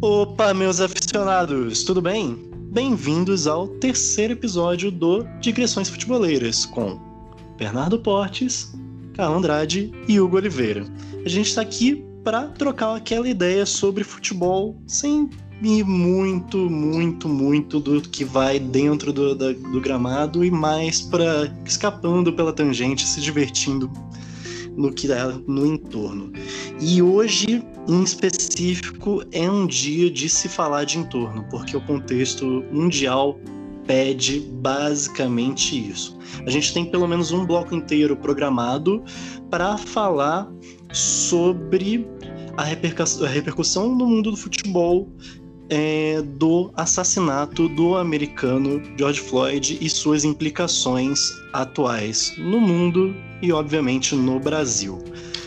Opa, meus aficionados, tudo bem? Bem-vindos ao terceiro episódio do Digressões Futeboleiras com Bernardo Portes, Carl Andrade e Hugo Oliveira. A gente está aqui para trocar aquela ideia sobre futebol sem ir muito, muito, muito do que vai dentro do, do gramado e mais para escapando pela tangente, se divertindo no que é no entorno. E hoje, em específico, é um dia de se falar de entorno, porque o contexto mundial pede basicamente isso. A gente tem pelo menos um bloco inteiro programado para falar sobre a, repercussão, no mundo do futebol é, do assassinato do americano George Floyd e suas implicações atuais no mundo e, obviamente, no Brasil.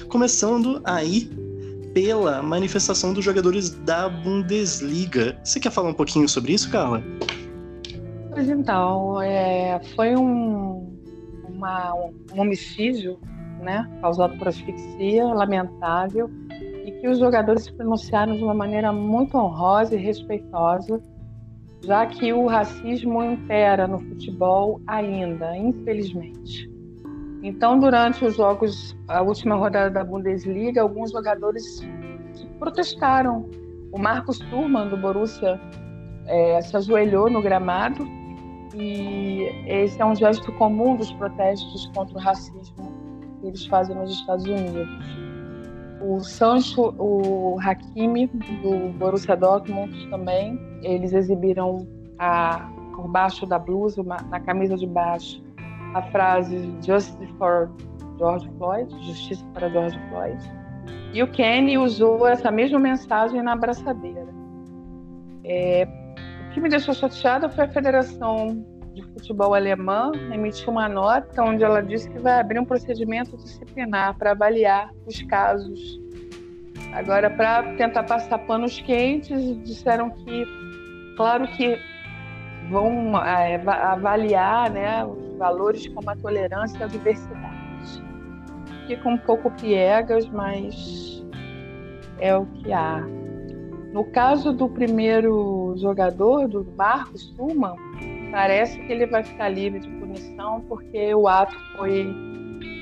Começando aí pela manifestação dos jogadores da Bundesliga. Você quer falar um pouquinho sobre isso, Carla? Pois então, é, foi um, uma, um homicídio né, causado por asfixia, lamentável, e que os jogadores se pronunciaram de uma maneira muito honrosa e respeitosa, já que o racismo impera no futebol ainda, infelizmente. Então, durante os jogos, a última rodada da Bundesliga, alguns jogadores protestaram. O Marcos Turman, do Borussia, é, se ajoelhou no gramado e esse é um gesto comum dos protestos contra o racismo que eles fazem nos Estados Unidos o Sancho, o Hakimi do Borussia Dortmund também, eles exibiram a, por baixo da blusa, uma, na camisa de baixo, a frase Justice for George Floyd, Justiça para George Floyd. E o Kenny usou essa mesma mensagem na abraçadeira. É, o que me deixou chateada foi a Federação de Futebol Alemã emitiu uma nota onde ela disse que vai abrir um procedimento disciplinar para avaliar os casos. Agora, para tentar passar panos quentes, disseram que, claro que vão é, avaliar né, os valores como a tolerância e a diversidade. Fica um pouco piegas, mas é o que há. No caso do primeiro jogador, do Marcos Suman, Parece que ele vai ficar livre de punição porque o ato foi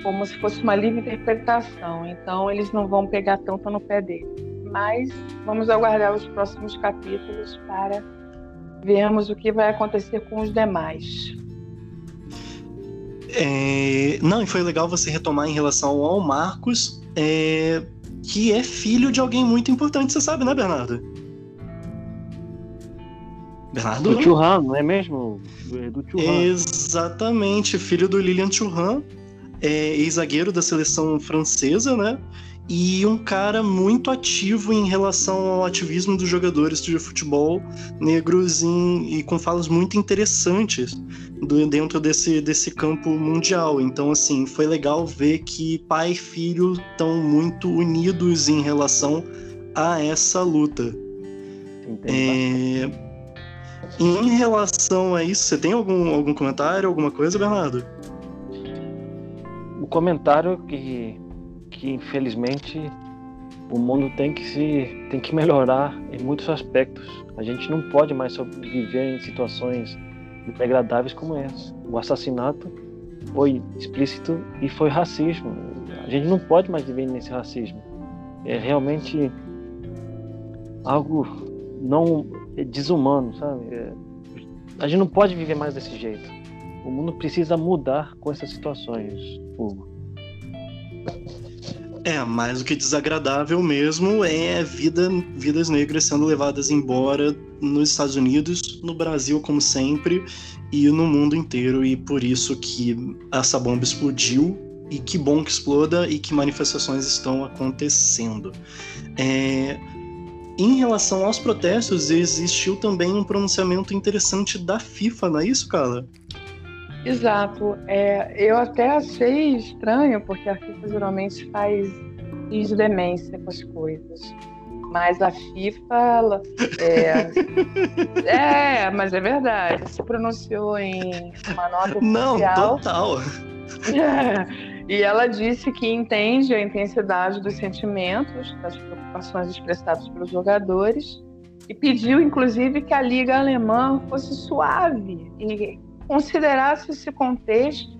como se fosse uma livre interpretação. Então eles não vão pegar tanto no pé dele. Mas vamos aguardar os próximos capítulos para vermos o que vai acontecer com os demais. É, não, e foi legal você retomar em relação ao Marcos, é, que é filho de alguém muito importante, você sabe, né, Bernardo? Bernardo? Do Churran, não é mesmo? Do Churran. Exatamente, filho do Lilian Churran, é, ex-zagueiro da seleção francesa, né? E um cara muito ativo em relação ao ativismo dos jogadores de futebol negros em, e com falas muito interessantes do, dentro desse, desse campo mundial. Então, assim, foi legal ver que pai e filho estão muito unidos em relação a essa luta. É, em relação a isso, você tem algum, algum comentário, alguma coisa, Bernardo? O comentário que, que infelizmente o mundo tem que se tem que melhorar em muitos aspectos. A gente não pode mais viver em situações degradáveis como essa. O assassinato foi explícito e foi racismo. A gente não pode mais viver nesse racismo. É realmente algo não é desumano, sabe? É, a gente não pode viver mais desse jeito. O mundo precisa mudar com essas situações, Hugo. É, mais do que desagradável mesmo é vida, vidas negras sendo levadas embora nos Estados Unidos, no Brasil, como sempre, e no mundo inteiro. E por isso que essa bomba explodiu. E que bom que exploda e que manifestações estão acontecendo. É, em relação aos protestos, existiu também um pronunciamento interessante da FIFA, não é isso, Carla? Exato. É, eu até achei estranho, porque a FIFA geralmente faz de demência com as coisas. Mas a FIFA. Ela, é, é, mas é verdade. Se pronunciou em uma nota Não, oficial. total. É, e ela disse que entende a intensidade dos sentimentos, das preocupações expressadas pelos jogadores, e pediu, inclusive, que a Liga Alemã fosse suave e considerasse esse contexto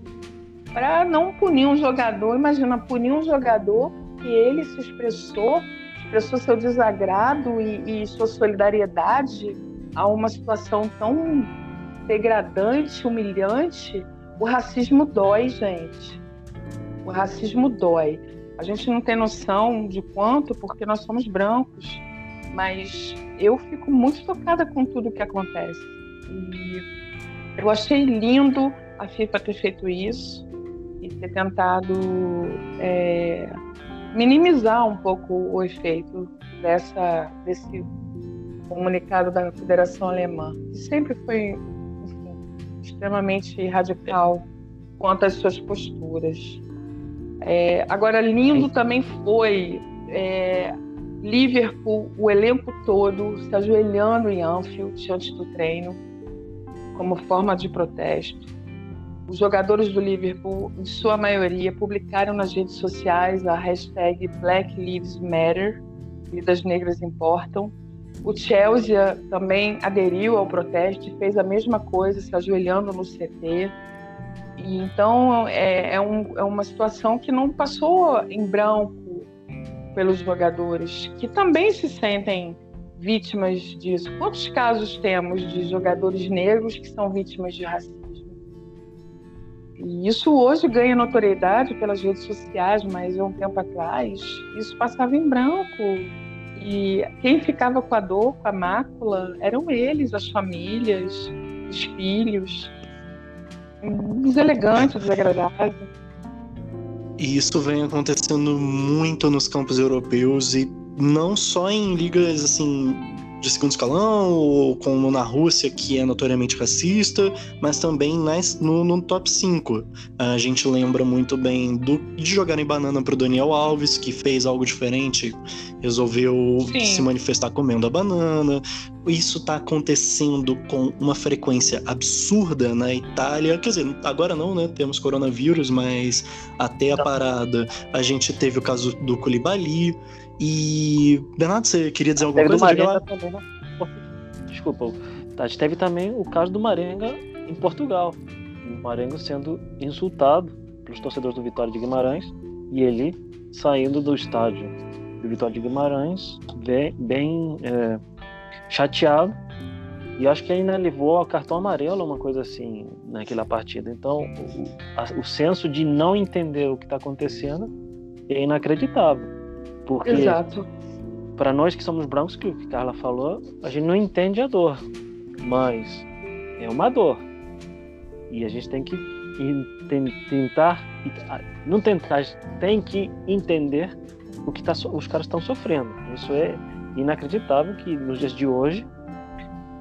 para não punir um jogador. Imagina, punir um jogador que ele se expressou, expressou seu desagrado e, e sua solidariedade a uma situação tão degradante, humilhante. O racismo dói, gente. O racismo dói. A gente não tem noção de quanto, porque nós somos brancos, mas eu fico muito tocada com tudo que acontece. E eu achei lindo a FIFA ter feito isso e ter tentado é, minimizar um pouco o efeito dessa, desse comunicado da Federação Alemã, que sempre foi enfim, extremamente radical quanto às suas posturas. É, agora, lindo também foi é, Liverpool, o elenco todo se ajoelhando em Anfield antes do treino, como forma de protesto. Os jogadores do Liverpool, em sua maioria, publicaram nas redes sociais a hashtag Black Lives Matter, Vidas Negras Importam. O Chelsea também aderiu ao protesto e fez a mesma coisa, se ajoelhando no CT. E então é, é, um, é uma situação que não passou em branco pelos jogadores, que também se sentem vítimas disso. Quantos casos temos de jogadores negros que são vítimas de racismo? E isso hoje ganha notoriedade pelas redes sociais, mas há um tempo atrás isso passava em branco. E quem ficava com a dor, com a mácula, eram eles, as famílias, os filhos deselegante, desagradável. E isso vem acontecendo muito nos campos europeus e não só em ligas assim de segundo escalão, ou como na Rússia, que é notoriamente racista, mas também nas, no, no, top 5. A gente lembra muito bem do, de jogar em banana pro Daniel Alves, que fez algo diferente, resolveu Sim. se manifestar comendo a banana. Isso está acontecendo com uma frequência absurda na Itália. Quer dizer, agora não, né? Temos coronavírus, mas até a parada a gente teve o caso do Koulibaly. E, Bernardo, você queria dizer alguma coisa? Marenga também, né? Desculpa, a gente teve também o caso do Marenga em Portugal. O Marenga sendo insultado pelos torcedores do Vitória de Guimarães e ele saindo do estádio do Vitória de Guimarães bem, bem é, chateado e acho que ainda levou ao cartão amarelo, uma coisa assim, naquela partida. Então, o, a, o senso de não entender o que está acontecendo é inacreditável. Porque para nós que somos brancos, que o que Carla falou, a gente não entende a dor, mas é uma dor. E a gente tem que tentar, não tentar, tem que entender o que tá, os caras estão sofrendo. Isso é inacreditável que nos dias de hoje,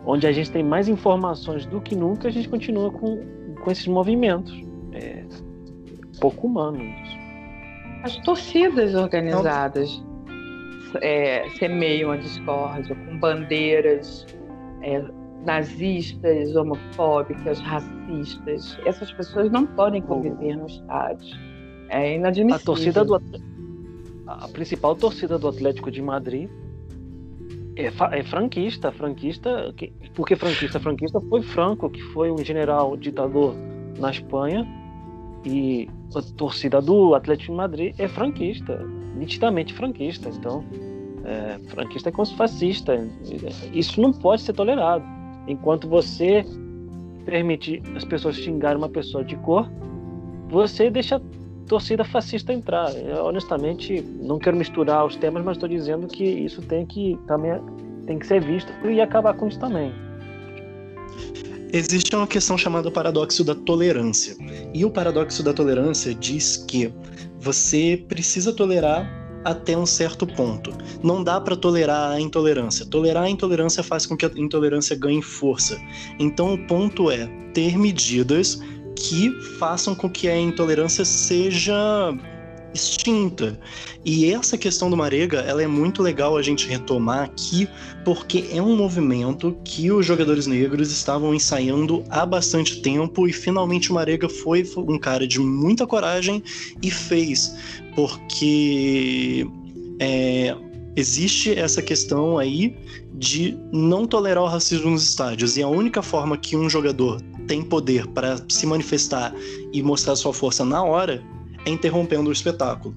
onde a gente tem mais informações do que nunca, a gente continua com, com esses movimentos. É pouco humano isso. As torcidas organizadas é, semeiam a discórdia com bandeiras é, nazistas, homofóbicas, racistas. Essas pessoas não podem conviver no estádio. É inadmissível. A torcida do a principal torcida do Atlético de Madrid é, é franquista, franquista, porque franquista, franquista foi Franco, que foi um general ditador na Espanha e a torcida do Atlético de Madrid é franquista, nitidamente franquista. Então, é, franquista é como se fascista. Isso não pode ser tolerado. Enquanto você permite as pessoas xingarem uma pessoa de cor, você deixa a torcida fascista entrar. Eu, honestamente, não quero misturar os temas, mas estou dizendo que isso tem que também tem que ser visto e acabar com isso também. Existe uma questão chamada paradoxo da tolerância. E o paradoxo da tolerância diz que você precisa tolerar até um certo ponto. Não dá para tolerar a intolerância. Tolerar a intolerância faz com que a intolerância ganhe força. Então o ponto é ter medidas que façam com que a intolerância seja extinta. E essa questão do Marega, ela é muito legal a gente retomar aqui, porque é um movimento que os jogadores negros estavam ensaiando há bastante tempo e finalmente o Marega foi um cara de muita coragem e fez, porque é, existe essa questão aí de não tolerar o racismo nos estádios. E a única forma que um jogador tem poder para se manifestar e mostrar sua força na hora interrompendo o espetáculo.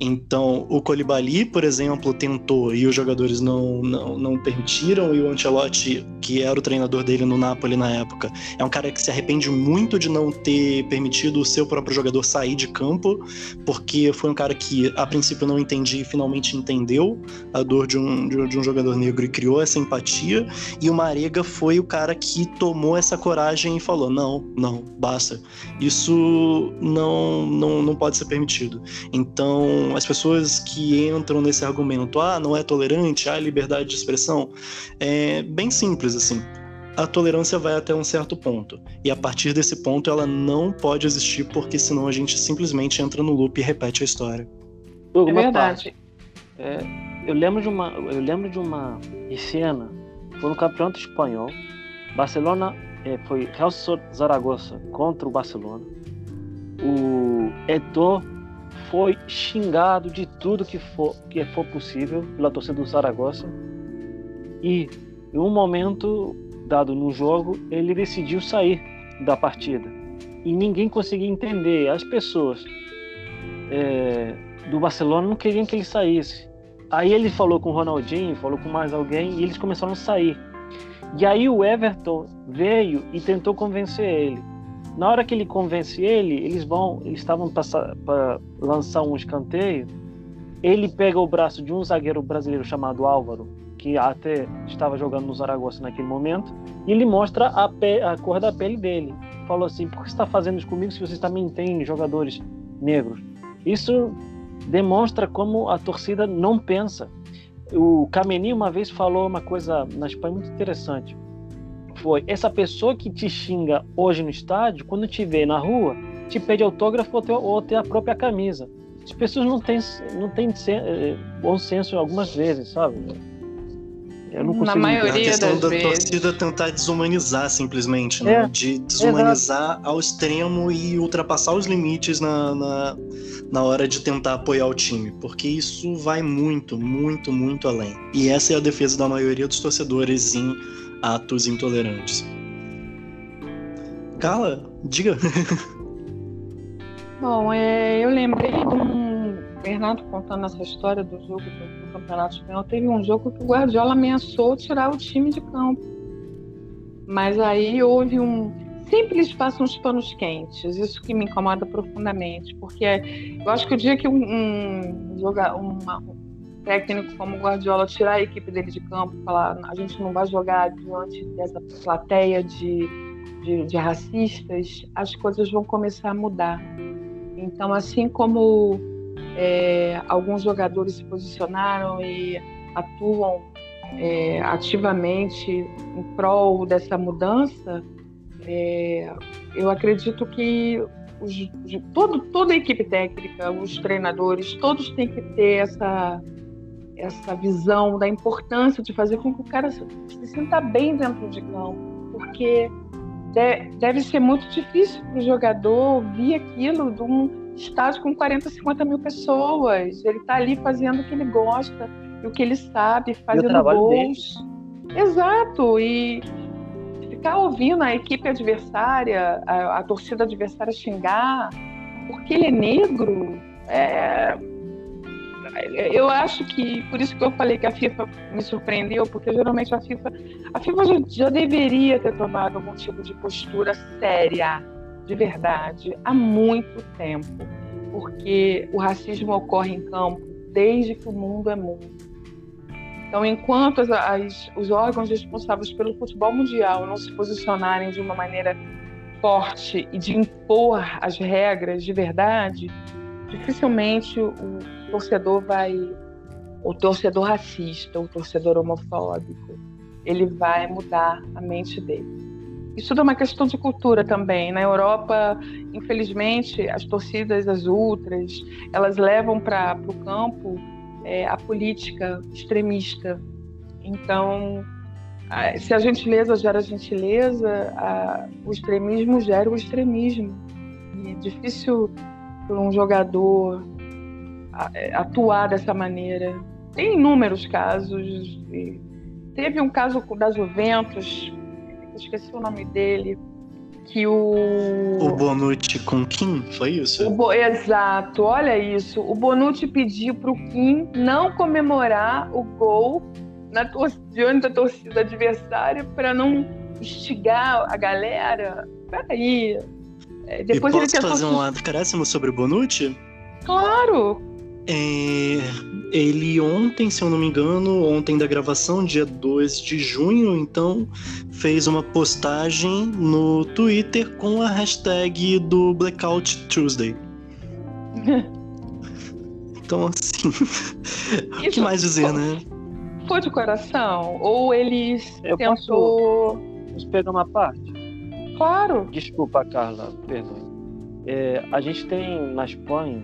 Então, o Colibali, por exemplo, tentou e os jogadores não, não, não permitiram, e o Ancelotti, que era o treinador dele no Napoli na época, é um cara que se arrepende muito de não ter permitido o seu próprio jogador sair de campo, porque foi um cara que a princípio não entendia e finalmente entendeu a dor de um, de um jogador negro e criou essa empatia, e o Marega foi o cara que tomou essa coragem e falou: não, não, basta. Isso não, não, não pode ser permitido. Então, as pessoas que entram nesse argumento, ah, não é tolerante, há liberdade de expressão, é bem simples assim. A tolerância vai até um certo ponto. E a partir desse ponto ela não pode existir, porque senão a gente simplesmente entra no loop e repete a história. É verdade. É, eu lembro de uma. Eu lembro de uma cena. Foi no campeonato espanhol. Barcelona é, foi Real Zaragoza contra o Barcelona. O Etor foi xingado de tudo que for, que for possível pela torcida do Zaragoza. E em um momento dado no jogo, ele decidiu sair da partida. E ninguém conseguia entender. As pessoas é, do Barcelona não queriam que ele saísse. Aí ele falou com o Ronaldinho, falou com mais alguém, e eles começaram a sair. E aí o Everton veio e tentou convencer ele. Na hora que ele convence ele, eles vão, eles estavam para lançar um escanteio. Ele pega o braço de um zagueiro brasileiro chamado Álvaro, que até estava jogando no Zaragoza naquele momento, e ele mostra a, pe a cor da pele dele. Falou assim: por que você está fazendo isso comigo se vocês também têm jogadores negros? Isso demonstra como a torcida não pensa. O Kameni uma vez falou uma coisa na Espanha muito interessante foi essa pessoa que te xinga hoje no estádio, quando te vê na rua, te pede autógrafo ou, ter, ou ter a própria camisa. As pessoas não têm, não têm eh, bom senso algumas vezes, sabe? Eu não consigo Na maioria a questão das da vezes. torcida tentar desumanizar simplesmente, né? É, de desumanizar exato. ao extremo e ultrapassar os limites na, na, na hora de tentar apoiar o time, porque isso vai muito, muito, muito além. E essa é a defesa da maioria dos torcedores em atos intolerantes. Carla, diga. Bom, é, eu lembrei de um Bernardo contando essa história do jogo do, do Campeonato Espanhol. Teve um jogo que o Guardiola ameaçou tirar o time de campo. Mas aí houve um. Sempre eles passam os panos quentes, isso que me incomoda profundamente, porque eu acho que o dia que um, um, uma, técnico como Guardiola tirar a equipe dele de campo, falar a gente não vai jogar diante dessa plateia de, de, de racistas, as coisas vão começar a mudar. Então, assim como é, alguns jogadores se posicionaram e atuam é, ativamente em prol dessa mudança, é, eu acredito que os, todo, toda a equipe técnica, os treinadores, todos têm que ter essa essa visão da importância de fazer com que o cara se, se sinta bem dentro de campo, porque deve ser muito difícil para o jogador vir aquilo de um estádio com 40, 50 mil pessoas. Ele está ali fazendo o que ele gosta e o que ele sabe, fazendo gols. Dele. Exato. E ficar ouvindo a equipe adversária, a, a torcida adversária xingar, porque ele é negro, é, eu acho que por isso que eu falei que a FIFA me surpreendeu, porque geralmente a FIFA, a FIFA já, já deveria ter tomado algum tipo de postura séria, de verdade, há muito tempo, porque o racismo ocorre em campo desde que o mundo é mundo. Então, enquanto as, as, os órgãos responsáveis pelo futebol mundial não se posicionarem de uma maneira forte e de impor as regras de verdade, dificilmente o torcedor vai, o torcedor racista, o torcedor homofóbico, ele vai mudar a mente dele. Isso é uma questão de cultura também. Na Europa, infelizmente, as torcidas, as ultras, elas levam para o campo é, a política extremista. Então, se a gentileza gera gentileza, a, o extremismo gera o extremismo. E é difícil para um jogador atuar dessa maneira. tem inúmeros casos. Teve um caso da Juventus, esqueci o nome dele, que o. O Bonucci com Kim, foi isso? O Bo... Exato, olha isso. O Bonucci pediu para o Kim não comemorar o gol na tor... diante da torcida adversária para não instigar a galera. Peraí. É, depois e posso ele fazer um acréscimo sobre o Bonucci? Claro! É, ele ontem, se eu não me engano, ontem da gravação, dia 2 de junho, então, fez uma postagem no Twitter com a hashtag do Blackout Tuesday. então, assim, o que mais dizer, né? Foi de coração? Ou ele eu tentou. Posso pegar uma parte? Claro. Desculpa, Carla, perdoe. É, a gente tem na Espanha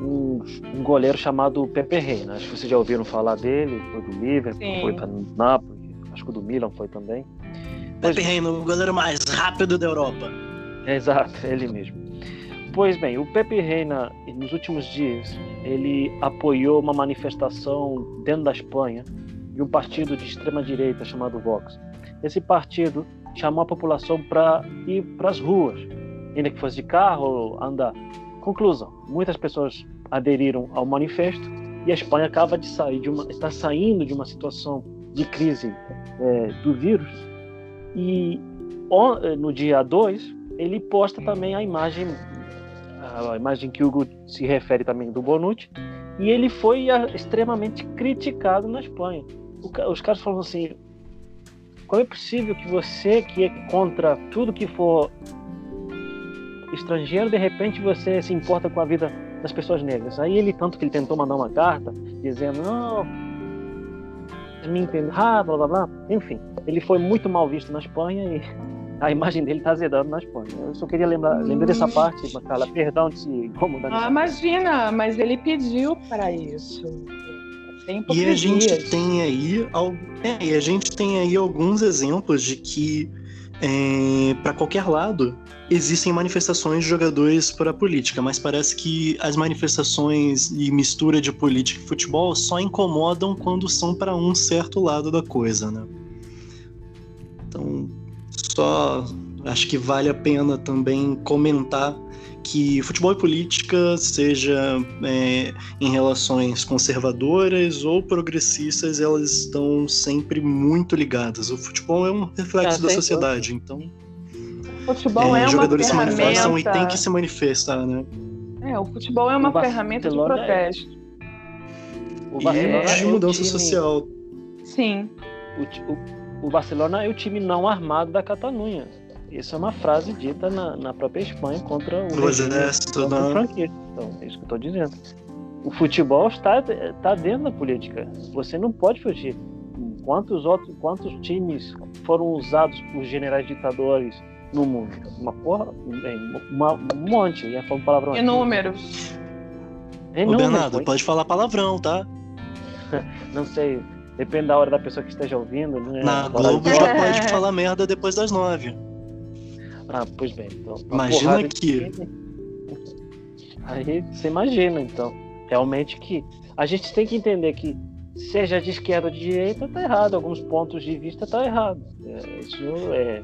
um, um goleiro chamado Pepe Reina. Acho que vocês já ouviram falar dele, foi do Liverpool, Sim. foi para Nápoles, acho que o do Milan foi também. Pepe Reina, o goleiro mais rápido da Europa. Exato, ele mesmo. Pois bem, o Pepe Reina, nos últimos dias, ele apoiou uma manifestação dentro da Espanha de um partido de extrema direita chamado Vox. Esse partido chamou a população para ir para as ruas, ainda que fosse de carro ou andar. Conclusão: muitas pessoas aderiram ao manifesto e a Espanha acaba de sair de uma, está saindo de uma situação de crise é, do vírus. E é, no dia 2, ele posta também a imagem, a imagem que Hugo se refere também do Bonucci, e ele foi extremamente criticado na Espanha. Os caras falam assim: como é possível que você, que é contra tudo que for estrangeiro, de repente você se importa com a vida das pessoas negras. Aí ele, tanto que ele tentou mandar uma carta dizendo, não, me entende, ah, blá blá blá. Enfim, ele foi muito mal visto na Espanha e a imagem dele está azedando na Espanha. Eu só queria lembrar, hum. lembrar dessa parte, Carla, perdão de se incomodar. Ah, imagina, mas ele pediu para isso. E a gente tem aí, é, e a gente tem aí alguns exemplos de que é, para qualquer lado existem manifestações de jogadores para a política, mas parece que as manifestações e mistura de política e futebol só incomodam quando são para um certo lado da coisa, né? Então, só acho que vale a pena também comentar que futebol e política, seja é, em relações conservadoras ou progressistas, elas estão sempre muito ligadas. O futebol é um reflexo da sociedade, então. O futebol é, é jogadores se manifestam e tem que se manifestar, né? É, o futebol é uma ferramenta de é protesto. O Barcelona e de mudança time... social. Sim. O, o, o Barcelona é o time não armado da Catalunha. Isso é uma frase dita na, na própria Espanha contra o, exército, contra o franquista. Então, é isso que eu estou dizendo. O futebol está, está dentro da política. Você não pode fugir. Quantos outros, quantos times foram usados por generais ditadores no mundo? Uma porra, uma, um monte. Ia falar um palavrão. Inúmeros. Ô, Bernardo, pode falar palavrão, tá? não sei. Depende da hora da pessoa que esteja ouvindo. Né? Na Globo já pode falar merda depois das nove. Ah, pois bem. Então, imagina que. Aí você imagina, então. Realmente que a gente tem que entender que seja de esquerda ou de direita, tá errado. Alguns pontos de vista tá errado. É, isso é.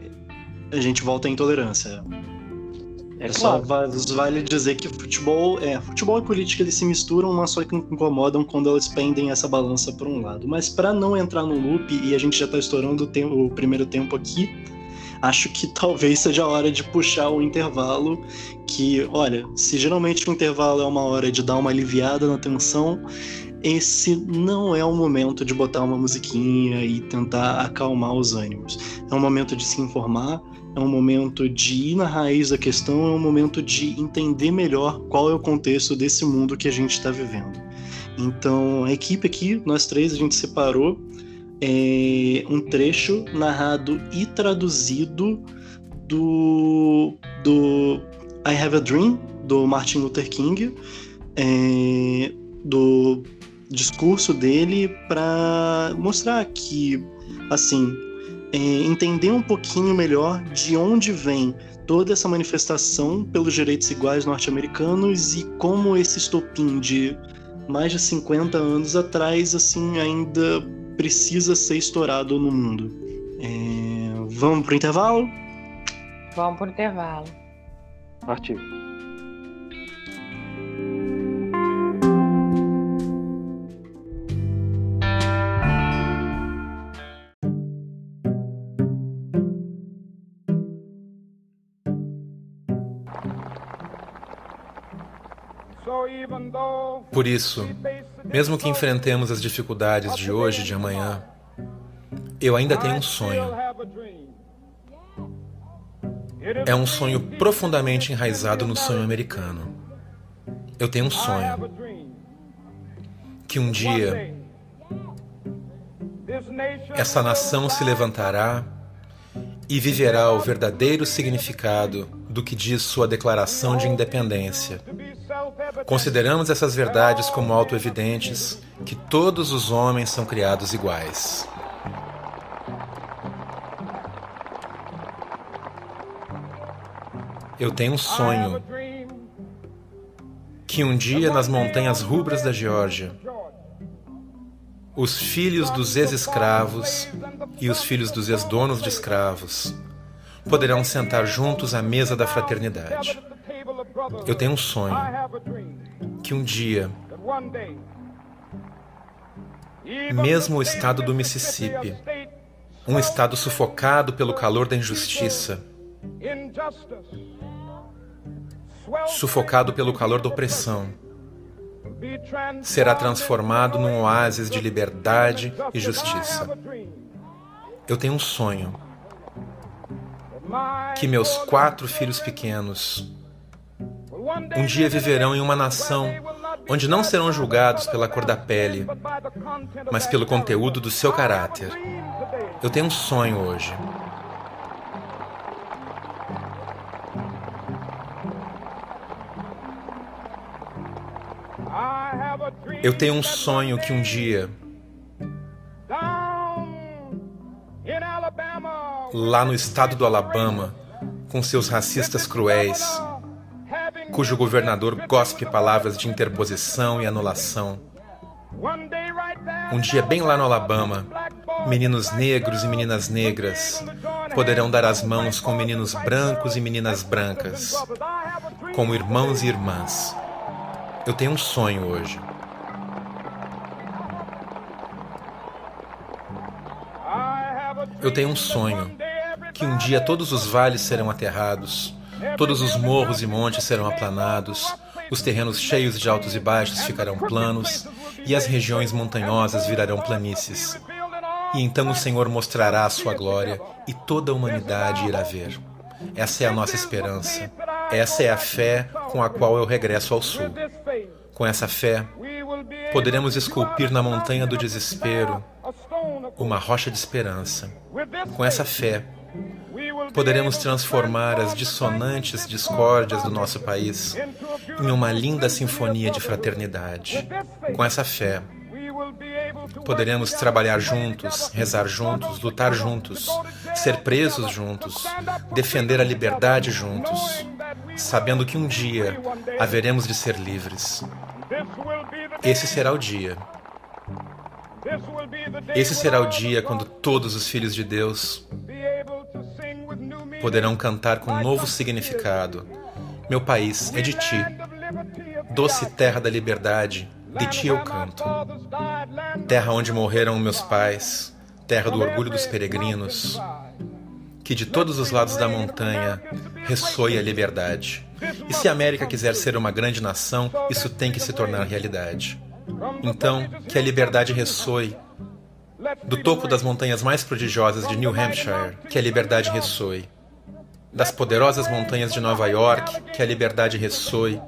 A gente volta à intolerância. É, é claro. só vale dizer que futebol, é, futebol e política eles se misturam, mas só que incomodam quando elas pendem essa balança para um lado. Mas para não entrar no loop e a gente já está estourando o, tempo, o primeiro tempo aqui, acho que talvez seja a hora de puxar o intervalo. Que, olha, se geralmente o intervalo é uma hora de dar uma aliviada na tensão, esse não é o momento de botar uma musiquinha e tentar acalmar os ânimos. É um momento de se informar, é um momento de ir na raiz da questão, é um momento de entender melhor qual é o contexto desse mundo que a gente está vivendo. Então, a equipe aqui, nós três, a gente separou é, um trecho narrado e traduzido do, do I Have a Dream, do Martin Luther King, é, do discurso dele para mostrar que, assim, é, entender um pouquinho melhor de onde vem toda essa manifestação pelos direitos iguais norte-americanos e como esse estopim de mais de 50 anos atrás, assim, ainda precisa ser estourado no mundo. É... Vamos pro intervalo? Vamos pro intervalo. Partiu. Por isso, mesmo que enfrentemos as dificuldades de hoje e de amanhã, eu ainda tenho um sonho. É um sonho profundamente enraizado no sonho americano. Eu tenho um sonho que um dia essa nação se levantará e viverá o verdadeiro significado do que diz sua declaração de independência. Consideramos essas verdades como autoevidentes, que todos os homens são criados iguais. Eu tenho um sonho que um dia nas montanhas rubras da Geórgia, os filhos dos ex-escravos e os filhos dos ex-donos de escravos poderão sentar juntos à mesa da fraternidade. Eu tenho um sonho que um dia, mesmo o estado do Mississippi, um estado sufocado pelo calor da injustiça, sufocado pelo calor da opressão, será transformado num oásis de liberdade e justiça. Eu tenho um sonho que meus quatro filhos pequenos um dia viverão em uma nação onde não serão julgados pela cor da pele, mas pelo conteúdo do seu caráter. Eu tenho um sonho hoje. Eu tenho um sonho que um dia, lá no estado do Alabama, com seus racistas cruéis, cujo governador gospe palavras de interposição e anulação. Um dia, bem lá no Alabama, meninos negros e meninas negras poderão dar as mãos com meninos brancos e meninas brancas, como irmãos e irmãs. Eu tenho um sonho hoje. Eu tenho um sonho que um dia todos os vales serão aterrados, todos os morros e montes serão aplanados, os terrenos cheios de altos e baixos ficarão planos, e as regiões montanhosas virarão planícies. E então o Senhor mostrará a sua glória, e toda a humanidade irá ver. Essa é a nossa esperança. Essa é a fé com a qual eu regresso ao sul. Com essa fé, poderemos esculpir na montanha do desespero uma rocha de esperança. Com essa fé, poderemos transformar as dissonantes discórdias do nosso país em uma linda sinfonia de fraternidade. Com essa fé, poderemos trabalhar juntos, rezar juntos, lutar juntos, ser presos juntos, defender a liberdade juntos, sabendo que um dia haveremos de ser livres. Esse será o dia esse será o dia quando todos os filhos de Deus poderão cantar com um novo significado. Meu país é de ti, doce terra da liberdade, de ti eu canto. Terra onde morreram meus pais, terra do orgulho dos peregrinos. Que de todos os lados da montanha ressoe a liberdade. E se a América quiser ser uma grande nação, isso tem que se tornar realidade. Então, que a liberdade ressoe do topo das montanhas mais prodigiosas de New Hampshire, que a liberdade ressoe. Das poderosas montanhas de Nova York, que a liberdade ressoe.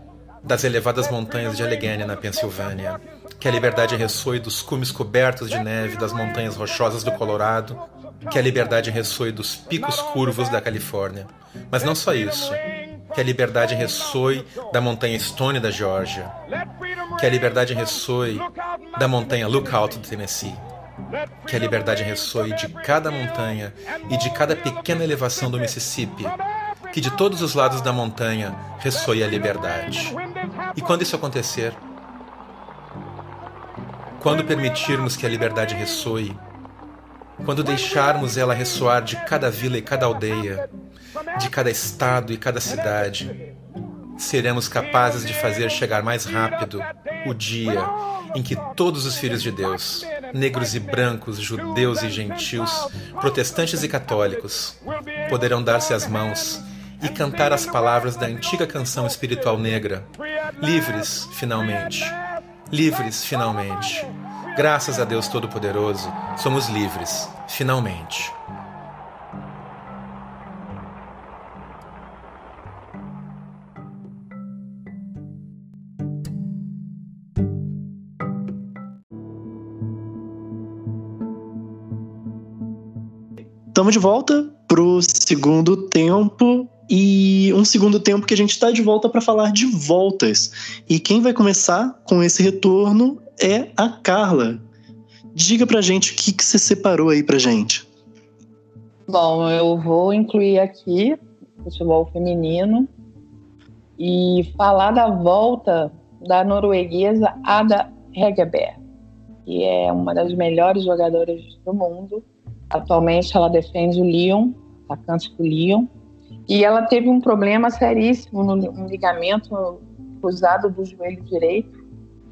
Das elevadas montanhas de Allegheny, na Pensilvânia, que a liberdade ressoe dos cumes cobertos de neve das montanhas rochosas do Colorado, que a liberdade ressoe dos picos curvos da Califórnia. Mas não só isso que a liberdade ressoe da montanha Stone da Geórgia, que a liberdade ressoe da montanha Lookout do Tennessee, que a liberdade ressoe de cada montanha e de cada pequena elevação do Mississippi, que de todos os lados da montanha ressoe a liberdade. E quando isso acontecer, quando permitirmos que a liberdade ressoe, quando deixarmos ela ressoar de cada vila e cada aldeia, de cada estado e cada cidade, seremos capazes de fazer chegar mais rápido o dia em que todos os filhos de Deus, negros e brancos, judeus e gentios, protestantes e católicos, poderão dar-se as mãos e cantar as palavras da antiga canção espiritual negra, livres, finalmente. Livres, finalmente. Graças a Deus Todo-Poderoso, somos livres, finalmente. Estamos de volta pro segundo tempo e um segundo tempo que a gente está de volta para falar de voltas. E quem vai começar com esse retorno é a Carla. Diga pra gente o que, que você separou aí pra gente. Bom, eu vou incluir aqui futebol feminino e falar da volta da norueguesa Ada Hegerberg, que é uma das melhores jogadoras do mundo Atualmente ela defende o Lyon, atacante do Lyon, e ela teve um problema seríssimo no um ligamento cruzado do joelho direito.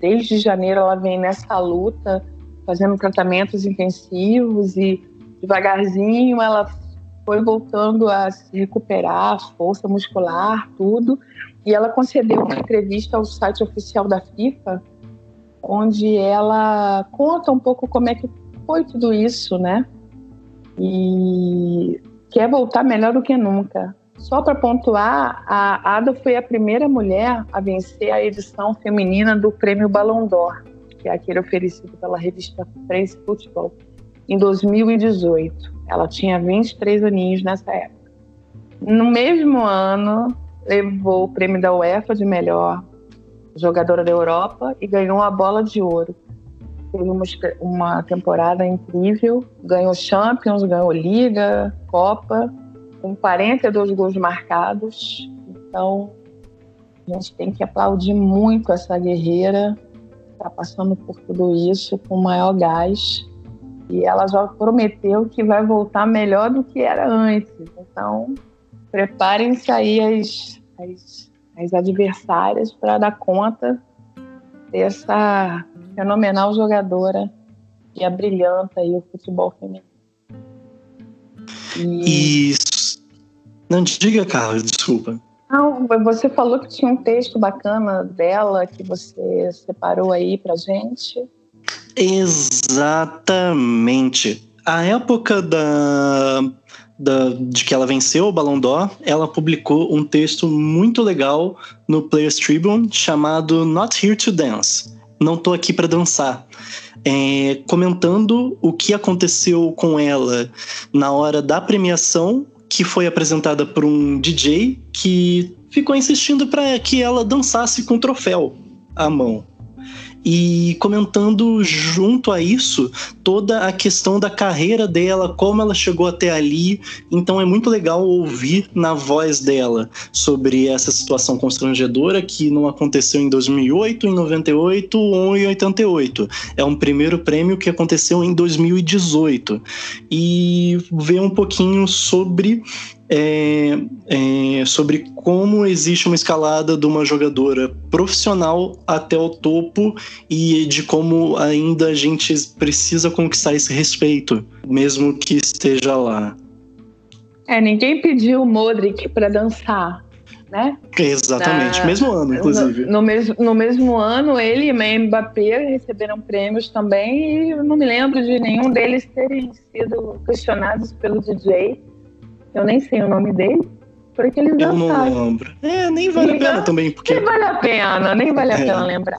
Desde janeiro ela vem nessa luta, fazendo tratamentos intensivos e devagarzinho ela foi voltando a se recuperar, força muscular, tudo. E ela concedeu uma entrevista ao site oficial da FIFA, onde ela conta um pouco como é que foi tudo isso, né? e quer voltar melhor do que nunca. Só para pontuar, a Ada foi a primeira mulher a vencer a edição feminina do Prêmio Ballon d'Or, que é aquele oferecido pela revista France Football, em 2018. Ela tinha 23 aninhos nessa época. No mesmo ano, levou o prêmio da UEFA de melhor jogadora da Europa e ganhou a bola de ouro teve uma, uma temporada incrível, ganhou Champions, ganhou Liga, Copa, com 42 gols marcados. Então, a gente tem que aplaudir muito essa guerreira, está passando por tudo isso com o maior gás. E ela já prometeu que vai voltar melhor do que era antes. Então, preparem-se aí as, as, as adversárias para dar conta dessa fenomenal jogadora que abrilhanta aí o futebol feminino. E... Isso. Não diga, Carla, desculpa. Não, você falou que tinha um texto bacana dela que você separou aí pra gente. Exatamente. A época da, da, de que ela venceu o Ballon d'Or, ela publicou um texto muito legal no Players Tribune chamado Not Here to Dance não tô aqui para dançar. É, comentando o que aconteceu com ela na hora da premiação, que foi apresentada por um DJ que ficou insistindo para que ela dançasse com o troféu à mão e comentando junto a isso toda a questão da carreira dela, como ela chegou até ali. Então é muito legal ouvir na voz dela sobre essa situação constrangedora que não aconteceu em 2008, em 98 ou em 88. É um primeiro prêmio que aconteceu em 2018. E ver um pouquinho sobre é, é, sobre como existe uma escalada de uma jogadora profissional até o topo e de como ainda a gente precisa conquistar esse respeito, mesmo que esteja lá. É, ninguém pediu o Modric para dançar, né? Exatamente, Na, mesmo ano, inclusive. No, no, mesmo, no mesmo ano, ele e Mbappé receberam prêmios também e eu não me lembro de nenhum deles terem sido questionados pelo DJ eu nem sei o nome dele, porque eles Eu não lembro. É, nem vale a pena também, porque... Nem vale a pena, nem vale a é. pena lembrar.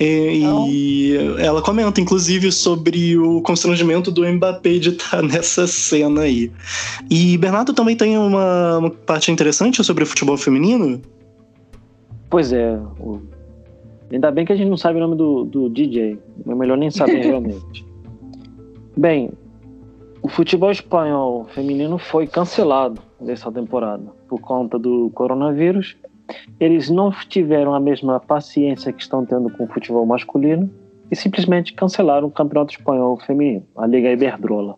E, então... e, ela comenta, inclusive, sobre o constrangimento do Mbappé de estar nessa cena aí. E Bernardo também tem uma, uma parte interessante sobre o futebol feminino? Pois é. O... Ainda bem que a gente não sabe o nome do, do DJ. É melhor nem saber realmente. Bem, o futebol espanhol feminino foi cancelado nessa temporada por conta do coronavírus. Eles não tiveram a mesma paciência que estão tendo com o futebol masculino e simplesmente cancelaram o Campeonato Espanhol Feminino, a Liga Iberdrola.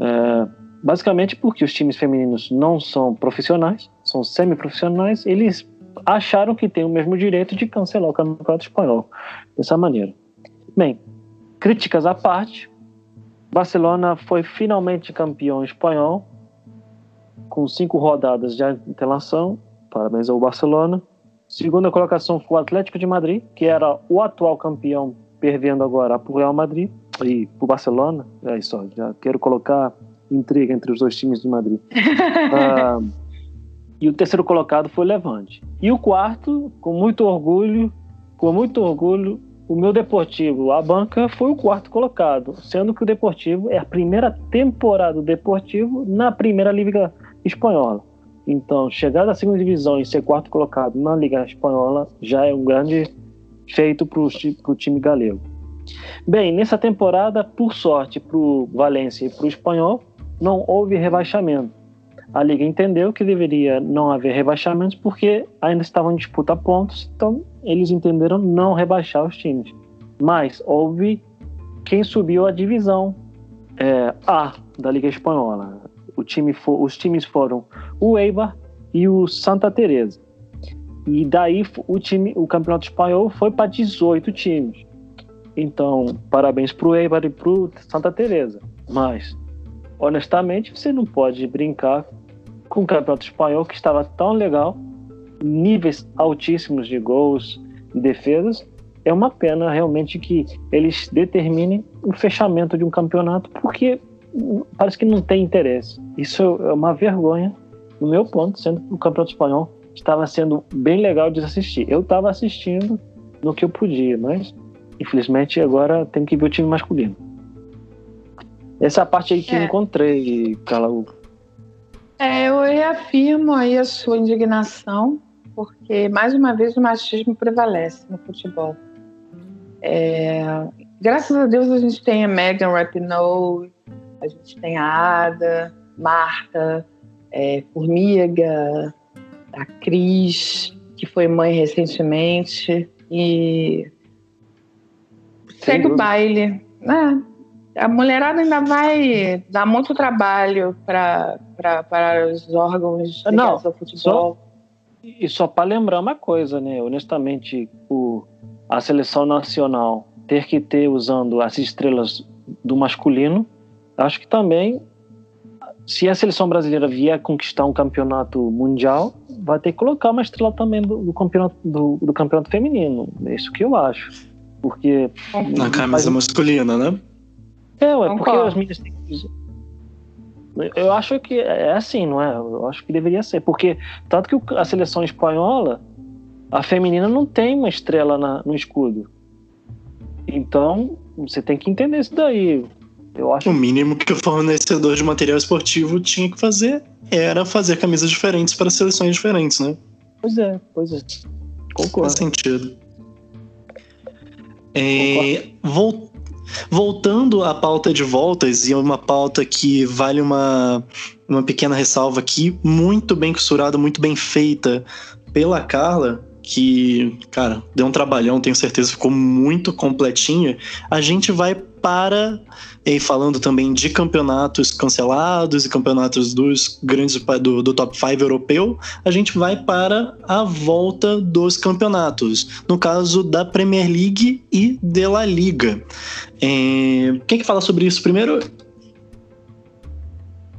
É, basicamente porque os times femininos não são profissionais, são semiprofissionais, eles acharam que têm o mesmo direito de cancelar o Campeonato Espanhol dessa maneira. Bem, críticas à parte, Barcelona foi finalmente campeão espanhol, com cinco rodadas de antelação. Parabéns ao Barcelona. Segunda colocação foi o Atlético de Madrid, que era o atual campeão, perdendo agora para o Real Madrid e para o Barcelona. É isso, já quero colocar intriga entre os dois times de Madrid. uh, e o terceiro colocado foi o Levante. E o quarto, com muito orgulho, com muito orgulho, o meu Deportivo, a banca, foi o quarto colocado, sendo que o Deportivo é a primeira temporada do Deportivo na primeira Liga Espanhola. Então, chegar da segunda divisão e ser quarto colocado na Liga Espanhola já é um grande feito para o time galego. Bem, nessa temporada, por sorte para o Valência e para o Espanhol, não houve rebaixamento. A Liga entendeu que deveria não haver rebaixamentos porque ainda estavam em disputa pontos, então eles entenderam não rebaixar os times. Mas houve quem subiu a divisão é, A da Liga Espanhola. Time for, os times foram o Eibar e o Santa Teresa. E daí o time, o Campeonato Espanhol foi para 18 times. Então, parabéns para o Eibar e para o Santa Teresa. Mas, honestamente, você não pode brincar com o Campeonato Espanhol que estava tão legal, níveis altíssimos de gols e defesas. É uma pena realmente que eles determinem o fechamento de um campeonato, porque parece que não tem interesse. Isso é uma vergonha, no meu ponto, sendo que o Campeonato Espanhol estava sendo bem legal de assistir. Eu estava assistindo no que eu podia, mas infelizmente agora tem que ver o time masculino. Essa parte aí que é. eu encontrei, Carla. É, eu reafirmo aí a sua indignação, porque mais uma vez o machismo prevalece no futebol. É, graças a Deus a gente tem a Megan Rapinoe, a gente tem a Ada, Marta, é, Formiga, a Cris, que foi mãe recentemente, e segue o baile. né? a mulherada ainda vai dar muito trabalho para os órgãos Não, do futebol. Só, e só para lembrar uma coisa, né? Honestamente, o, a seleção nacional ter que ter usando as estrelas do masculino Acho que também, se a seleção brasileira vier conquistar um campeonato mundial, vai ter que colocar uma estrela também do, do campeonato, do, do, campeonato feminino. É isso que eu acho. Porque. Na camisa masculina, né? É, ué, porque as meninas têm que. Eu acho que é assim, não é? Eu acho que deveria ser. Porque, tanto que a seleção espanhola, a feminina não tem uma estrela na, no escudo. Então, você tem que entender isso daí. Eu acho... O mínimo que o fornecedor de material esportivo tinha que fazer era fazer camisas diferentes para seleções diferentes, né? Pois é, pois é. Concordo. Faz sentido. É, vol voltando à pauta de voltas, e uma pauta que vale uma, uma pequena ressalva aqui, muito bem costurada, muito bem feita pela Carla, que, cara, deu um trabalhão, tenho certeza, ficou muito completinha. A gente vai para e falando também de campeonatos cancelados e campeonatos dos grandes do, do top 5 europeu, a gente vai para a volta dos campeonatos. No caso da Premier League e de La Liga. É, quem que fala sobre isso primeiro?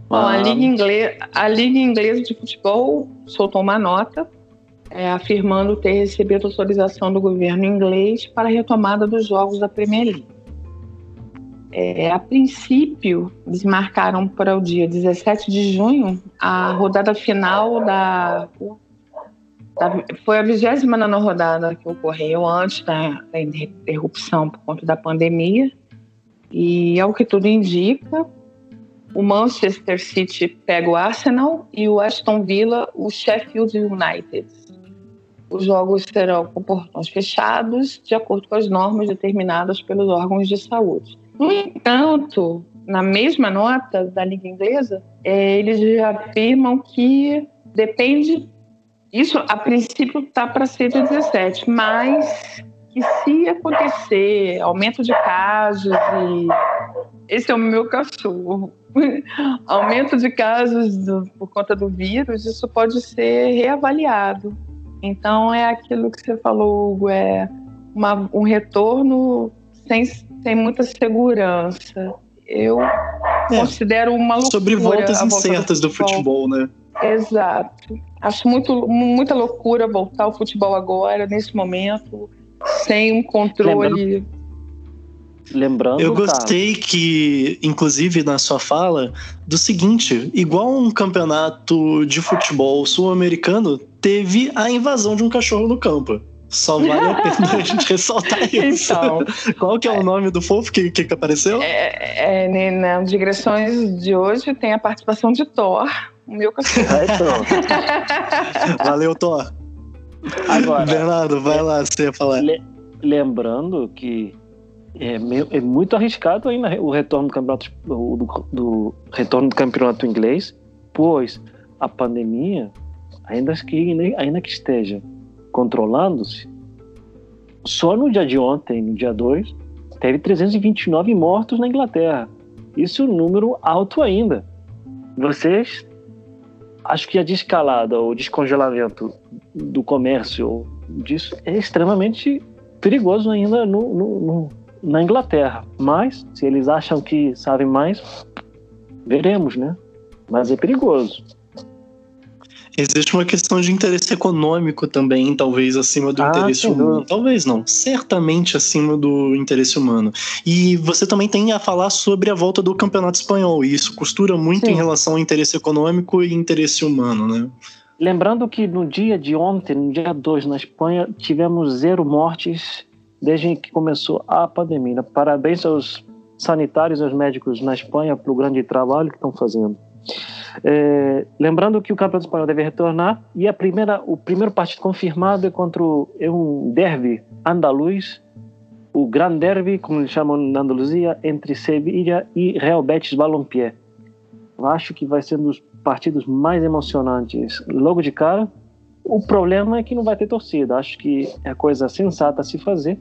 Bom, a, Liga Inglesa, a Liga Inglesa de Futebol soltou uma nota é, afirmando ter recebido autorização do governo inglês para a retomada dos jogos da Premier League. É, a princípio, eles marcaram para o dia 17 de junho a rodada final da. da foi a 29 rodada que ocorreu antes da, da interrupção por conta da pandemia. E, ao que tudo indica, o Manchester City pega o Arsenal e o Aston Villa o Sheffield United. Os jogos serão com portões fechados, de acordo com as normas determinadas pelos órgãos de saúde. No entanto, na mesma nota da Liga Inglesa, é, eles já afirmam que depende. Isso, a princípio, está para ser de 17, mas que se acontecer aumento de casos e esse é o meu cachorro, aumento de casos do, por conta do vírus, isso pode ser reavaliado. Então é aquilo que você falou, Hugo, é uma, um retorno sem, sem muita segurança. Eu é, considero uma loucura. Sobre voltas incertas do futebol. do futebol, né? Exato. Acho muito, muita loucura voltar ao futebol agora, nesse momento, sem um controle. Lembrando, eu gostei tá. que, inclusive na sua fala, do seguinte: igual um campeonato de futebol sul-americano, teve a invasão de um cachorro no campo. Só vale a pena a gente ressaltar isso. Então, Qual que é, é o nome do fofo que, que apareceu? É, é, nas digressões de hoje tem a participação de Thor, o meu cachorro. Valeu, Thor. Agora, Bernardo, vai é, lá, você ia falar. Le, lembrando que é, meio, é, muito arriscado ainda o retorno do campeonato do, do, retorno do campeonato inglês, pois a pandemia, ainda que ainda que esteja controlando-se, só no dia de ontem, no dia 2, teve 329 mortos na Inglaterra. Isso é um número alto ainda. Vocês, acho que a descalada ou descongelamento do comércio disso é extremamente perigoso ainda no, no, no, na Inglaterra. Mas, se eles acham que sabem mais, veremos, né? Mas é perigoso. Existe uma questão de interesse econômico também, talvez acima do ah, interesse humano. Talvez não, certamente acima do interesse humano. E você também tem a falar sobre a volta do campeonato espanhol, e isso costura muito Sim. em relação ao interesse econômico e interesse humano, né? Lembrando que no dia de ontem, no dia 2, na Espanha, tivemos zero mortes desde que começou a pandemia. Parabéns aos sanitários e aos médicos na Espanha pelo grande trabalho que estão fazendo. É, lembrando que o campeonato espanhol deve retornar e a primeira, o primeiro partido confirmado é contra o, é um derby andaluz, o Gran Derby, como eles chamam na Andaluzia, entre Sevilla e Real Betis Balompié. Eu acho que vai ser um dos partidos mais emocionantes logo de cara. O problema é que não vai ter torcida. Acho que é coisa sensata a se fazer.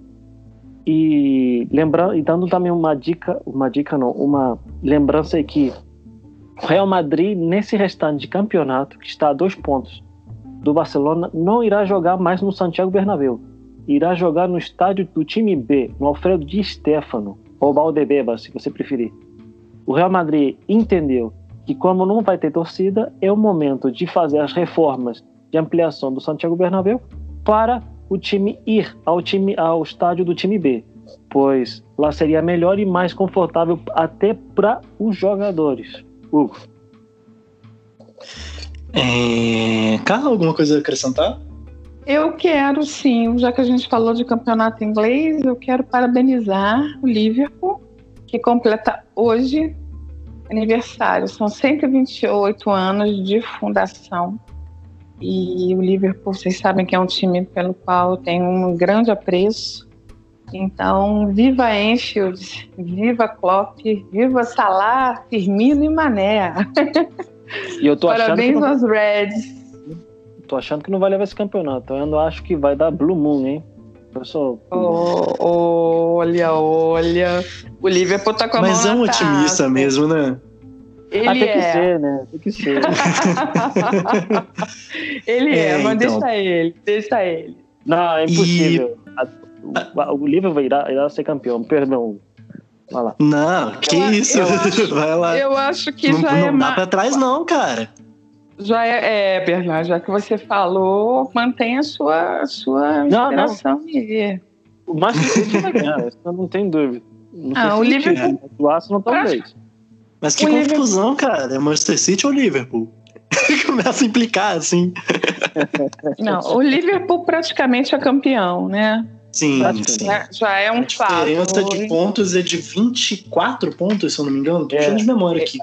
E lembrando, e dando também uma dica, uma dica não, uma lembrança é que o Real Madrid, nesse restante de campeonato, que está a dois pontos do Barcelona, não irá jogar mais no Santiago Bernabéu. Irá jogar no estádio do time B, no Alfredo Di Stefano, ou Valdebeba, se você preferir. O Real Madrid entendeu que, como não vai ter torcida, é o momento de fazer as reformas de ampliação do Santiago Bernabéu para o time ir ao, time, ao estádio do time B, pois lá seria melhor e mais confortável até para os jogadores. Hugo. É... Carla, alguma coisa a acrescentar? Eu quero sim, já que a gente falou de campeonato inglês, eu quero parabenizar o Liverpool, que completa hoje aniversário. São 128 anos de fundação. E o Liverpool, vocês sabem que é um time pelo qual eu tenho um grande apreço. Então, viva Enfield, viva Klopp, viva Salah, Firmino e Mané. E eu tô Parabéns achando aos Reds. Tô achando que não vai levar esse campeonato. Eu acho que vai dar Blue Moon, hein? Pessoal. Oh, olha, olha. O Liverpool tá com a Mas é um otimista mesmo, né? Ele ah, tem é. que ser, né? Tem que ser. ele é, é mas então. deixa ele, deixa ele. Não, é impossível. E o, Liverpool irá, irá ser campeão, perdão. Vai lá. Não, que eu, isso? Eu acho, Vai lá. Eu acho que não, já não é. Não dá pra trás, não, cara. Já é, é Bernardo, já que você falou, mantenha a sua, sua inspiração não, O Manchester City vai ganhar, não tem dúvida. Não ah, o Liverpool. O Arsenal talvez. Mas que o confusão, Liverpool... cara. É Manchester City ou Liverpool? Começa a implicar, assim. Não, o Liverpool praticamente é campeão, né? Sim, sim. Já é um fato. A diferença de pontos é de 24 pontos, se eu não me engano. Tô é, de memória aqui.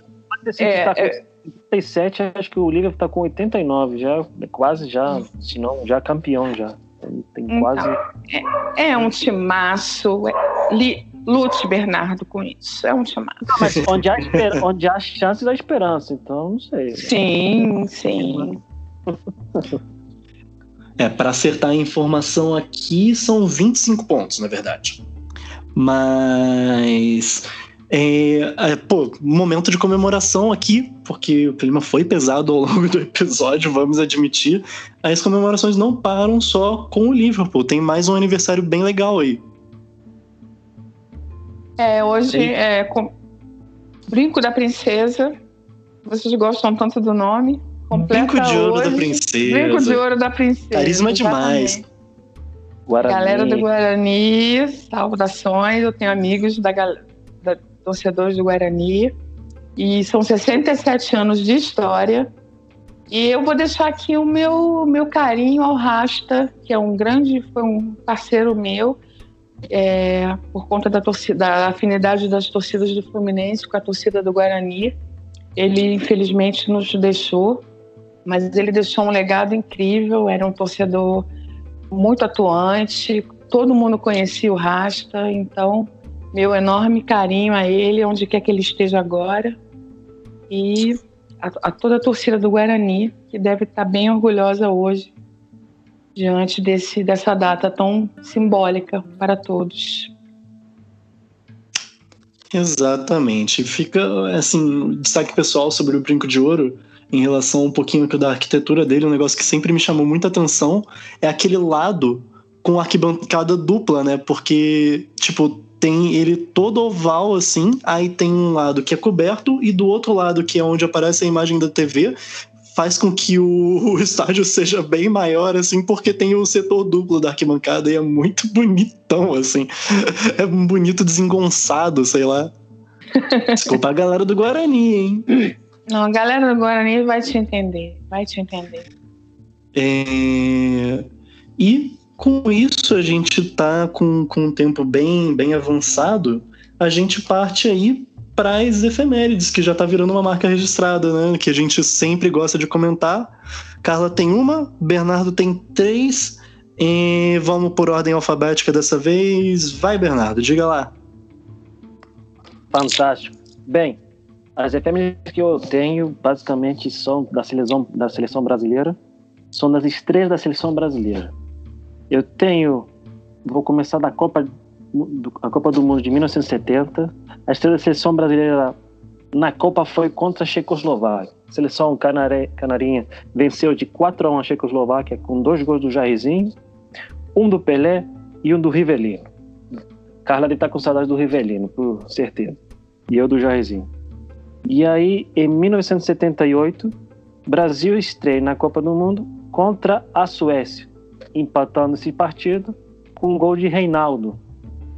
É, tá é, 87, acho que o Liverpool está com 89, já quase já, se não, já campeão já. Tem então, quase. É, é um timaço. É, li, lute, Bernardo, com isso. É um timaço. Não, mas onde há, esper, onde há chance da esperança, então não sei. Sim, sim. É, para acertar a informação aqui são 25 pontos, na verdade. Mas. É, é, pô, momento de comemoração aqui, porque o clima foi pesado ao longo do episódio, vamos admitir. As comemorações não param só com o Liverpool, tem mais um aniversário bem legal aí. É, hoje é com... Brinco da Princesa. Vocês gostam tanto do nome? Completa Brinco de Ouro hoje. da Princesa. Brinco de Ouro da Princesa. Carisma demais. Guarani. Galera do Guarani, saudações. Eu tenho amigos da, da torcedores do Guarani. E são 67 anos de história. E eu vou deixar aqui o meu, meu carinho ao Rasta, que é um grande, foi um parceiro meu, é, por conta da, torcida, da afinidade das torcidas do Fluminense com a torcida do Guarani. Ele, infelizmente, nos deixou mas ele deixou um legado incrível, era um torcedor muito atuante, todo mundo conhecia o Rasta, então meu enorme carinho a ele, onde quer que ele esteja agora, e a, a toda a torcida do Guarani, que deve estar bem orgulhosa hoje, diante desse, dessa data tão simbólica para todos. Exatamente. Fica, assim, destaque pessoal sobre o Brinco de Ouro em relação um pouquinho da arquitetura dele, um negócio que sempre me chamou muita atenção é aquele lado com arquibancada dupla, né? Porque, tipo, tem ele todo oval assim, aí tem um lado que é coberto e do outro lado, que é onde aparece a imagem da TV, faz com que o, estádio seja bem maior, assim, porque tem o setor duplo da arquibancada e é muito bonitão, assim. É bonito desengonçado, sei lá. Desculpa a galera do Guarani, hein? Não, a galera do Guarani vai te entender. Vai te entender. É... E com isso a gente tá com, com um tempo bem, bem avançado. A gente parte aí para as efemérides, que já tá virando uma marca registrada, né? Que a gente sempre gosta de comentar. Carla tem uma, Bernardo tem três. E vamos por ordem alfabética dessa vez. Vai, Bernardo, diga lá. Fantástico. Bem, as efemérides que eu tenho, basicamente, são da seleção, da seleção brasileira. São das estrelas da seleção brasileira. Eu tenho... Vou começar da Copa, do, a Copa do Mundo de 1970. A estrela da seleção brasileira na Copa foi contra a Checoslováquia. A seleção canare, canarinha venceu de 4 a 1 a Checoslováquia com dois gols do Jairzinho, um do Pelé e um do Rivelino. Carla está com saudade do Rivelino, por certeza. E eu do Jairzinho. E aí, em 1978, Brasil estreia na Copa do Mundo contra a Suécia, empatando esse partido com um gol de Reinaldo,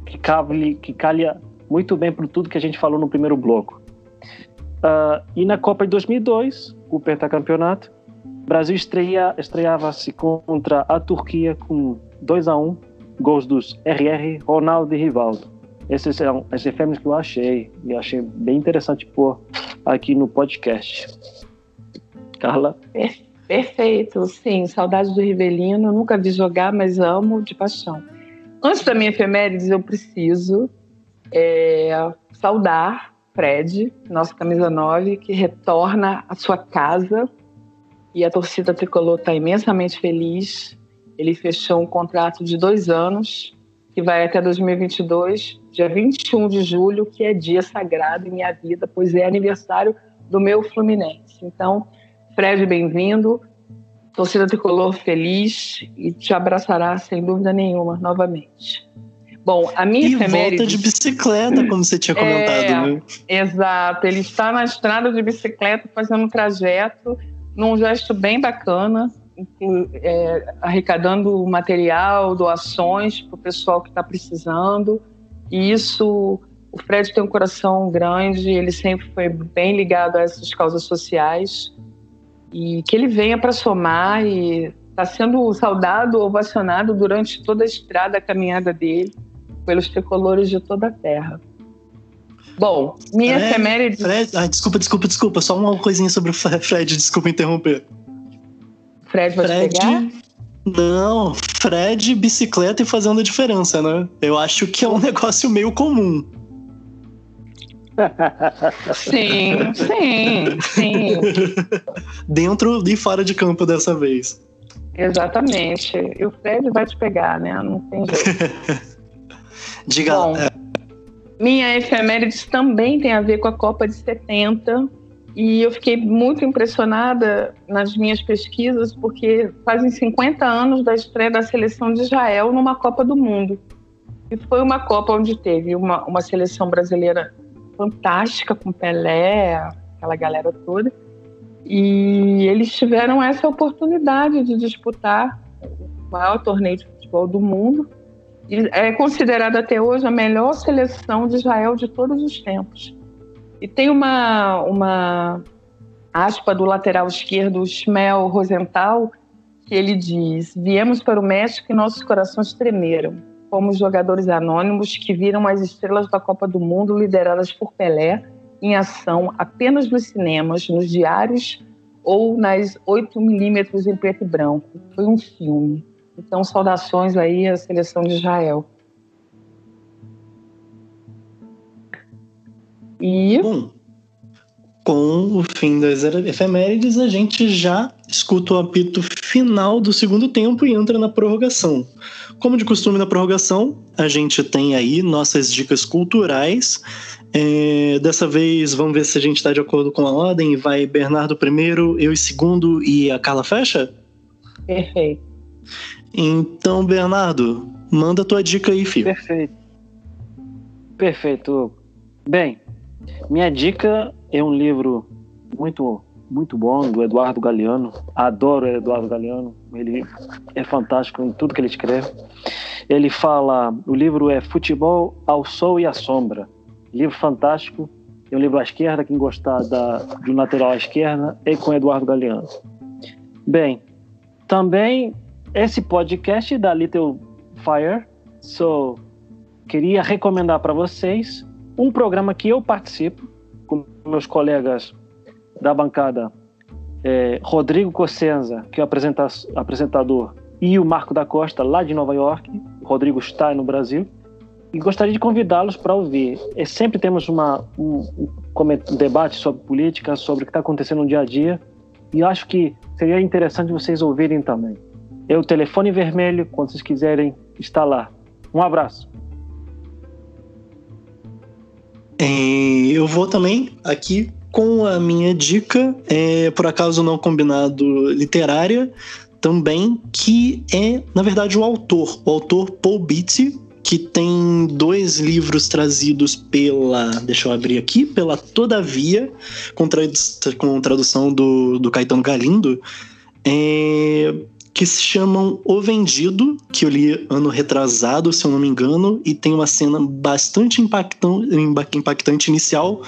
que, cabe, que calha muito bem para tudo que a gente falou no primeiro bloco. Uh, e na Copa de 2002, o pentacampeonato, Brasil estreia, estreava-se contra a Turquia com 2 a 1 gols dos RR, Ronaldo e Rivaldo. Esses são as efêmeros que eu achei e achei bem interessante pôr aqui no podcast. Carla? Perfeito, sim. Saudade do Rivelino. Nunca vi jogar, mas amo de paixão. Antes da minha efemérides, eu preciso é, saudar Fred, nossa camisa 9, que retorna à sua casa. E a torcida tricolor está imensamente feliz. Ele fechou um contrato de dois anos, que vai até 2022 dia 21 de julho, que é dia sagrado em minha vida, pois é aniversário do meu Fluminense. Então, Fred, bem-vindo. Torcida tricolor feliz e te abraçará sem dúvida nenhuma novamente. Bom, a minha e efeméride... volta de bicicleta, como você tinha comentado, é, né? Exato, ele está na estrada de bicicleta fazendo um trajeto num gesto bem bacana, é, arrecadando material, doações para o pessoal que está precisando. E isso, o Fred tem um coração grande, ele sempre foi bem ligado a essas causas sociais. E que ele venha para somar e está sendo saudado, ovacionado durante toda a estrada, a caminhada dele, pelos tricolores de toda a terra. Bom, minha efeméride. Fred, ah, desculpa, desculpa, desculpa. Só uma coisinha sobre o Fred, desculpa interromper. Fred vai Fred, te pegar? Não, Fred, bicicleta e fazendo a diferença, né? Eu acho que é um negócio meio comum. Sim, sim, sim. Dentro e fora de campo dessa vez. Exatamente. E o Fred vai te pegar, né? Não tem jeito. Diga Bom, é, Minha efemérides também tem a ver com a Copa de 70. E eu fiquei muito impressionada nas minhas pesquisas, porque fazem 50 anos da estreia da seleção de Israel numa Copa do Mundo. E foi uma Copa onde teve uma, uma seleção brasileira fantástica, com Pelé, aquela galera toda. E eles tiveram essa oportunidade de disputar o maior torneio de futebol do mundo. E é considerada até hoje a melhor seleção de Israel de todos os tempos. E tem uma, uma aspa do lateral esquerdo, Shmuel Rosenthal, que ele diz: Viemos para o México e nossos corações tremeram. Fomos jogadores anônimos que viram as estrelas da Copa do Mundo lideradas por Pelé em ação apenas nos cinemas, nos diários ou nas 8 milímetros em preto e branco. Foi um filme. Então, saudações aí à seleção de Israel. E Bom, com o fim das efemérides, a gente já escuta o apito final do segundo tempo e entra na prorrogação. Como de costume na prorrogação, a gente tem aí nossas dicas culturais. É, dessa vez, vamos ver se a gente está de acordo com a ordem. Vai Bernardo primeiro, eu em segundo e a Carla fecha? perfeito. Então, Bernardo, manda tua dica aí, filho. Perfeito. Perfeito. Bem, minha dica é um livro muito muito bom do Eduardo Galeano. Adoro o Eduardo Galeano. Ele é fantástico em tudo que ele escreve. Ele fala, o livro é Futebol ao Sol e à Sombra. Livro fantástico. É um livro à esquerda, quem gostar da, do lateral à esquerda, é com Eduardo Galeano. Bem, também esse podcast da Little Fire, so, queria recomendar para vocês um programa que eu participo com meus colegas da bancada, é, Rodrigo Cossenza, que é o apresenta apresentador, e o Marco da Costa, lá de Nova York. O Rodrigo está no Brasil. E gostaria de convidá-los para ouvir. E sempre temos uma, um, um debate sobre política, sobre o que está acontecendo no dia a dia. E acho que seria interessante vocês ouvirem também. É o telefone vermelho, quando vocês quiserem, está lá. Um abraço. É, eu vou também aqui com a minha dica, é, por acaso não combinado literária, também, que é, na verdade, o autor. O autor Paul Beatty, que tem dois livros trazidos pela. Deixa eu abrir aqui, pela Todavia, com, tradu- com tradução do, do Caetano Galindo. É, que se chamam O Vendido, que eu li ano retrasado, se eu não me engano, e tem uma cena bastante impactante inicial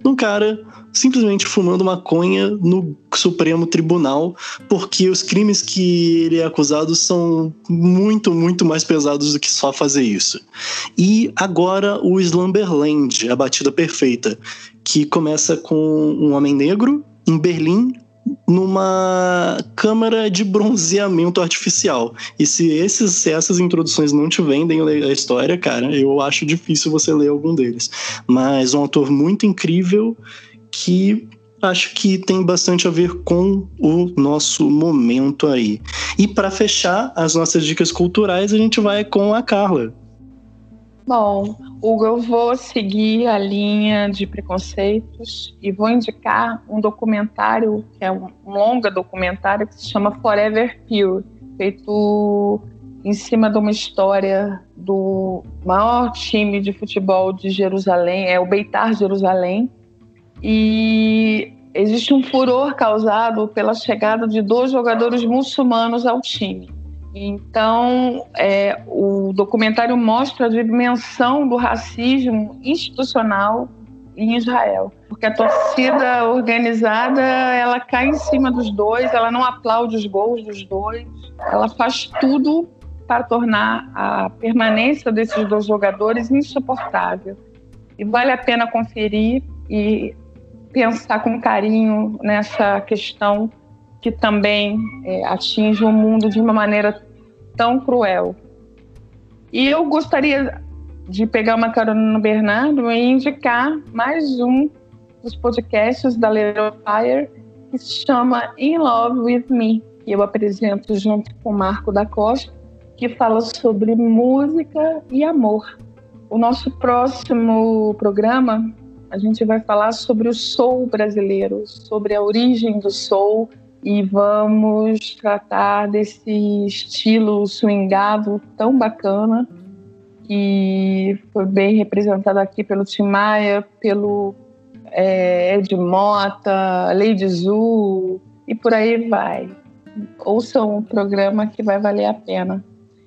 de um cara simplesmente fumando maconha no Supremo Tribunal, porque os crimes que ele é acusado são muito, muito mais pesados do que só fazer isso. E agora o Slumberland, a batida perfeita, que começa com um homem negro em Berlim numa câmara de bronzeamento artificial. E se, esses, se essas introduções não te vendem a história, cara, eu acho difícil você ler algum deles. Mas um autor muito incrível que acho que tem bastante a ver com o nosso momento aí. E para fechar as nossas dicas culturais, a gente vai com a Carla. Bom, Hugo, eu vou seguir a linha de preconceitos e vou indicar um documentário, que é um longa documentário, que se chama Forever Pure, feito em cima de uma história do maior time de futebol de Jerusalém, é o Beitar Jerusalém, e existe um furor causado pela chegada de dois jogadores muçulmanos ao time. Então, é, o documentário mostra a dimensão do racismo institucional em Israel, porque a torcida organizada ela cai em cima dos dois, ela não aplaude os gols dos dois, ela faz tudo para tornar a permanência desses dois jogadores insuportável. E vale a pena conferir e pensar com carinho nessa questão que também é, atinge o mundo de uma maneira tão cruel. E eu gostaria de pegar uma carona no Bernardo e indicar mais um dos podcasts da Little Fire que se chama In Love With Me, que eu apresento junto com o Marco da Costa, que fala sobre música e amor. O nosso próximo programa, a gente vai falar sobre o soul brasileiro, sobre a origem do soul e vamos tratar desse estilo swingado tão bacana que foi bem representado aqui pelo Tim Maia, pelo é, Ed Mota, Lady Zu e por aí vai. Ouçam um programa que vai valer a pena.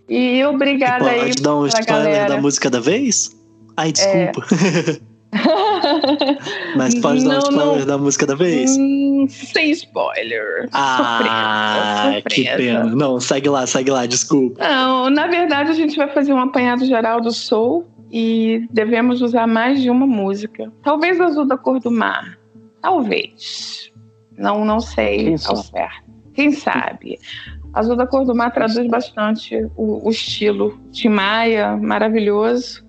E obrigada Pode aí. Pode dar um spoiler galera. da música da vez? Ai, desculpa. É. Mas pode dar um spoiler não, da música da vez? Hum, sem spoiler. Ah, surpresa, surpresa. que pena. Não, segue lá, segue lá, desculpa. Não, na verdade a gente vai fazer um apanhado geral do Soul e devemos usar mais de uma música. Talvez Azul da Cor do Mar. Talvez. Não, não sei Quem ao certo. Quem sabe? Azul da Cor do Mar traduz bastante o, o estilo. Timaya, maravilhoso.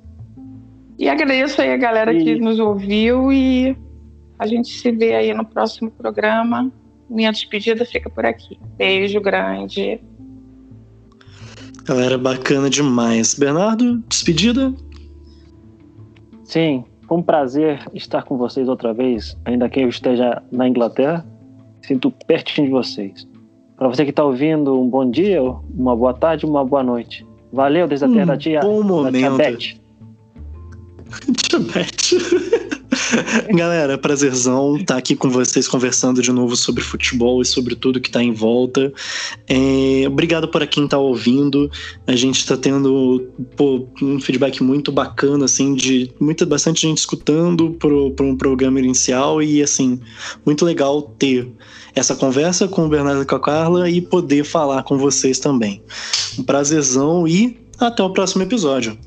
E agradeço aí a galera e... que nos ouviu e a gente se vê aí no próximo programa. Minha despedida fica por aqui. Beijo grande. Galera, bacana demais. Bernardo, despedida? Sim, foi um prazer estar com vocês outra vez, ainda que eu esteja na Inglaterra. Sinto pertinho de vocês. Para você que está ouvindo, um bom dia, uma boa tarde, uma boa noite. Valeu desde a terra da tia, bom momento. Beth. Galera, prazerzão estar tá aqui com vocês conversando de novo sobre futebol e sobre tudo que está em volta. É, obrigado por quem está ouvindo. A gente está tendo pô, um feedback muito bacana, assim, de muita, bastante gente escutando pro, pro um programa inicial e, assim, muito legal ter essa conversa com o Bernardo e com a Carla e poder falar com vocês também. Um prazerzão e até o próximo episódio.